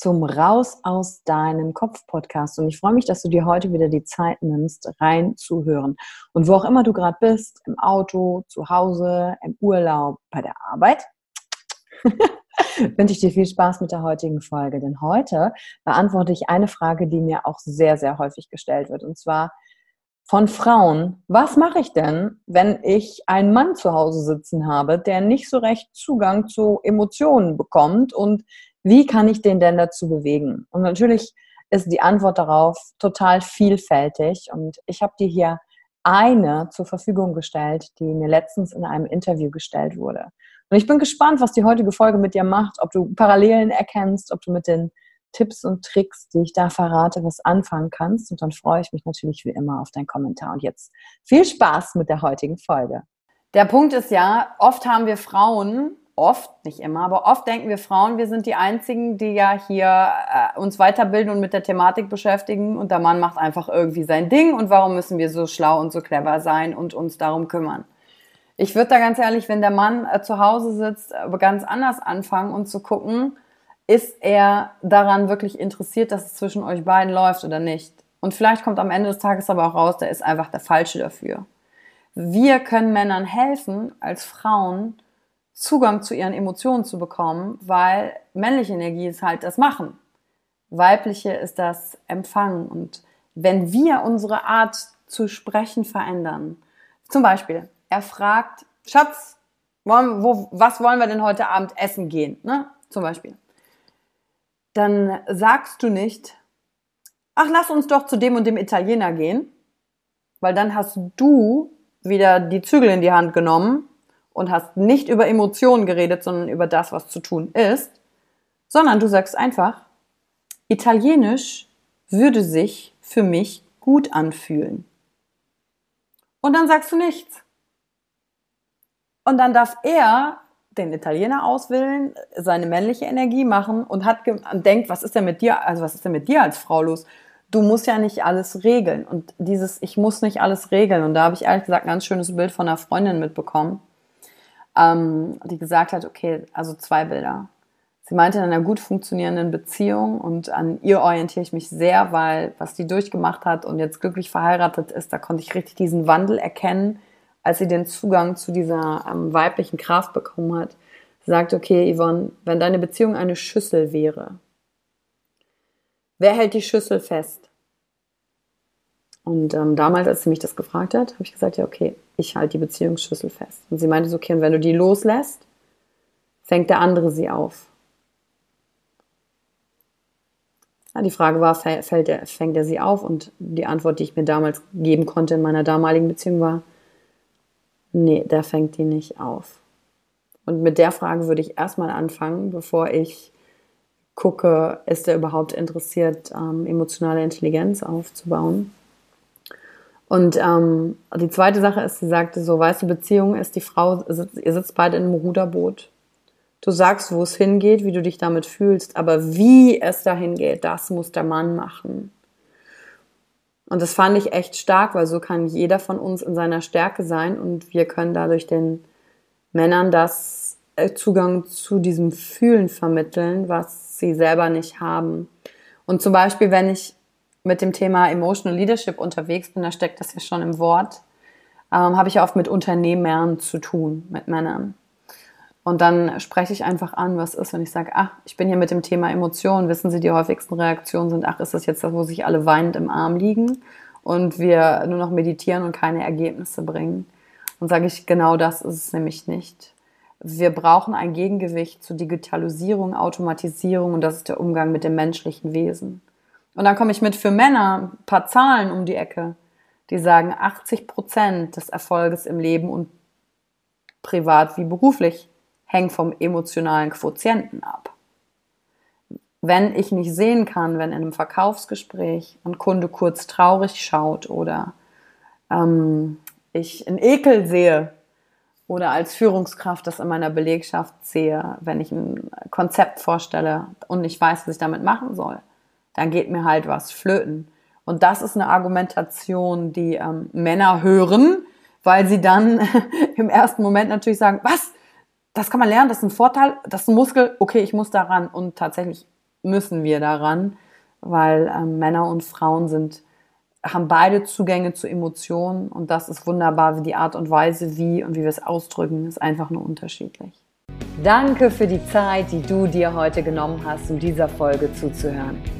zum Raus aus deinem Kopf Podcast. Und ich freue mich, dass du dir heute wieder die Zeit nimmst, reinzuhören. Und wo auch immer du gerade bist, im Auto, zu Hause, im Urlaub, bei der Arbeit, wünsche ich dir viel Spaß mit der heutigen Folge. Denn heute beantworte ich eine Frage, die mir auch sehr, sehr häufig gestellt wird. Und zwar, von Frauen, was mache ich denn, wenn ich einen Mann zu Hause sitzen habe, der nicht so recht Zugang zu Emotionen bekommt und wie kann ich den denn dazu bewegen? Und natürlich ist die Antwort darauf total vielfältig und ich habe dir hier eine zur Verfügung gestellt, die mir letztens in einem Interview gestellt wurde. Und ich bin gespannt, was die heutige Folge mit dir macht, ob du Parallelen erkennst, ob du mit den Tipps und Tricks, die ich da verrate, was anfangen kannst. Und dann freue ich mich natürlich wie immer auf deinen Kommentar. Und jetzt viel Spaß mit der heutigen Folge. Der Punkt ist ja, oft haben wir Frauen oft, nicht immer, aber oft denken wir Frauen, wir sind die Einzigen, die ja hier äh, uns weiterbilden und mit der Thematik beschäftigen und der Mann macht einfach irgendwie sein Ding und warum müssen wir so schlau und so clever sein und uns darum kümmern? Ich würde da ganz ehrlich, wenn der Mann äh, zu Hause sitzt, äh, ganz anders anfangen und zu gucken, ist er daran wirklich interessiert, dass es zwischen euch beiden läuft oder nicht? Und vielleicht kommt am Ende des Tages aber auch raus, der ist einfach der Falsche dafür. Wir können Männern helfen, als Frauen, Zugang zu ihren Emotionen zu bekommen, weil männliche Energie ist halt das Machen. Weibliche ist das Empfangen. Und wenn wir unsere Art zu sprechen verändern, zum Beispiel, er fragt, Schatz, wollen, wo, was wollen wir denn heute Abend essen gehen? Ne? Zum Beispiel. Dann sagst du nicht, ach, lass uns doch zu dem und dem Italiener gehen, weil dann hast du wieder die Zügel in die Hand genommen und hast nicht über Emotionen geredet, sondern über das, was zu tun ist, sondern du sagst einfach, Italienisch würde sich für mich gut anfühlen. Und dann sagst du nichts. Und dann darf er den Italiener auswählen, seine männliche Energie machen und hat denkt, was ist denn mit dir, also was ist denn mit dir als Frau los? Du musst ja nicht alles regeln. Und dieses, ich muss nicht alles regeln. Und da habe ich ehrlich gesagt ein ganz schönes Bild von einer Freundin mitbekommen ähm, die gesagt hat, okay, also zwei Bilder. Sie meinte in einer gut funktionierenden Beziehung und an ihr orientiere ich mich sehr, weil was die durchgemacht hat und jetzt glücklich verheiratet ist, da konnte ich richtig diesen Wandel erkennen, als sie den Zugang zu dieser ähm, weiblichen Kraft bekommen hat, sagt, okay, Yvonne, wenn deine Beziehung eine Schüssel wäre, wer hält die Schüssel fest? Und ähm, damals, als sie mich das gefragt hat, habe ich gesagt, ja, okay, ich halte die Beziehungsschüssel fest. Und sie meinte so, okay, und wenn du die loslässt, fängt der andere sie auf. Ja, die Frage war, fällt er, fängt er sie auf? Und die Antwort, die ich mir damals geben konnte in meiner damaligen Beziehung war, nee, der fängt die nicht auf. Und mit der Frage würde ich erstmal anfangen, bevor ich gucke, ist er überhaupt interessiert, ähm, emotionale Intelligenz aufzubauen. Und ähm, die zweite Sache ist, sie sagte so, weißt du, Beziehung ist die Frau, ihr sitzt beide in einem Ruderboot. Du sagst, wo es hingeht, wie du dich damit fühlst, aber wie es dahin geht, das muss der Mann machen. Und das fand ich echt stark, weil so kann jeder von uns in seiner Stärke sein und wir können dadurch den Männern das äh, Zugang zu diesem Fühlen vermitteln, was sie selber nicht haben. Und zum Beispiel, wenn ich mit dem Thema Emotional Leadership unterwegs bin, da steckt das ja schon im Wort, ähm, habe ich oft mit Unternehmern zu tun, mit Männern. Und dann spreche ich einfach an, was ist, wenn ich sage, ach, ich bin hier mit dem Thema Emotionen, wissen Sie, die häufigsten Reaktionen sind, ach, ist das jetzt das, wo sich alle weinend im Arm liegen und wir nur noch meditieren und keine Ergebnisse bringen? Und sage ich, genau das ist es nämlich nicht. Wir brauchen ein Gegengewicht zu Digitalisierung, Automatisierung und das ist der Umgang mit dem menschlichen Wesen. Und dann komme ich mit für Männer ein paar Zahlen um die Ecke, die sagen, 80 Prozent des Erfolges im Leben und privat wie beruflich hängt vom emotionalen Quotienten ab. Wenn ich nicht sehen kann, wenn in einem Verkaufsgespräch ein Kunde kurz traurig schaut oder ähm, ich einen Ekel sehe oder als Führungskraft das in meiner Belegschaft sehe, wenn ich ein Konzept vorstelle und nicht weiß, was ich damit machen soll, dann geht mir halt was flöten. Und das ist eine Argumentation, die ähm, Männer hören, weil sie dann im ersten Moment natürlich sagen, was? Das kann man lernen, das ist ein Vorteil, das ist ein Muskel, okay, ich muss daran. Und tatsächlich müssen wir daran, weil ähm, Männer und Frauen sind, haben beide Zugänge zu Emotionen und das ist wunderbar, wie die Art und Weise, wie und wie wir es ausdrücken, ist einfach nur unterschiedlich. Danke für die Zeit, die du dir heute genommen hast, um dieser Folge zuzuhören.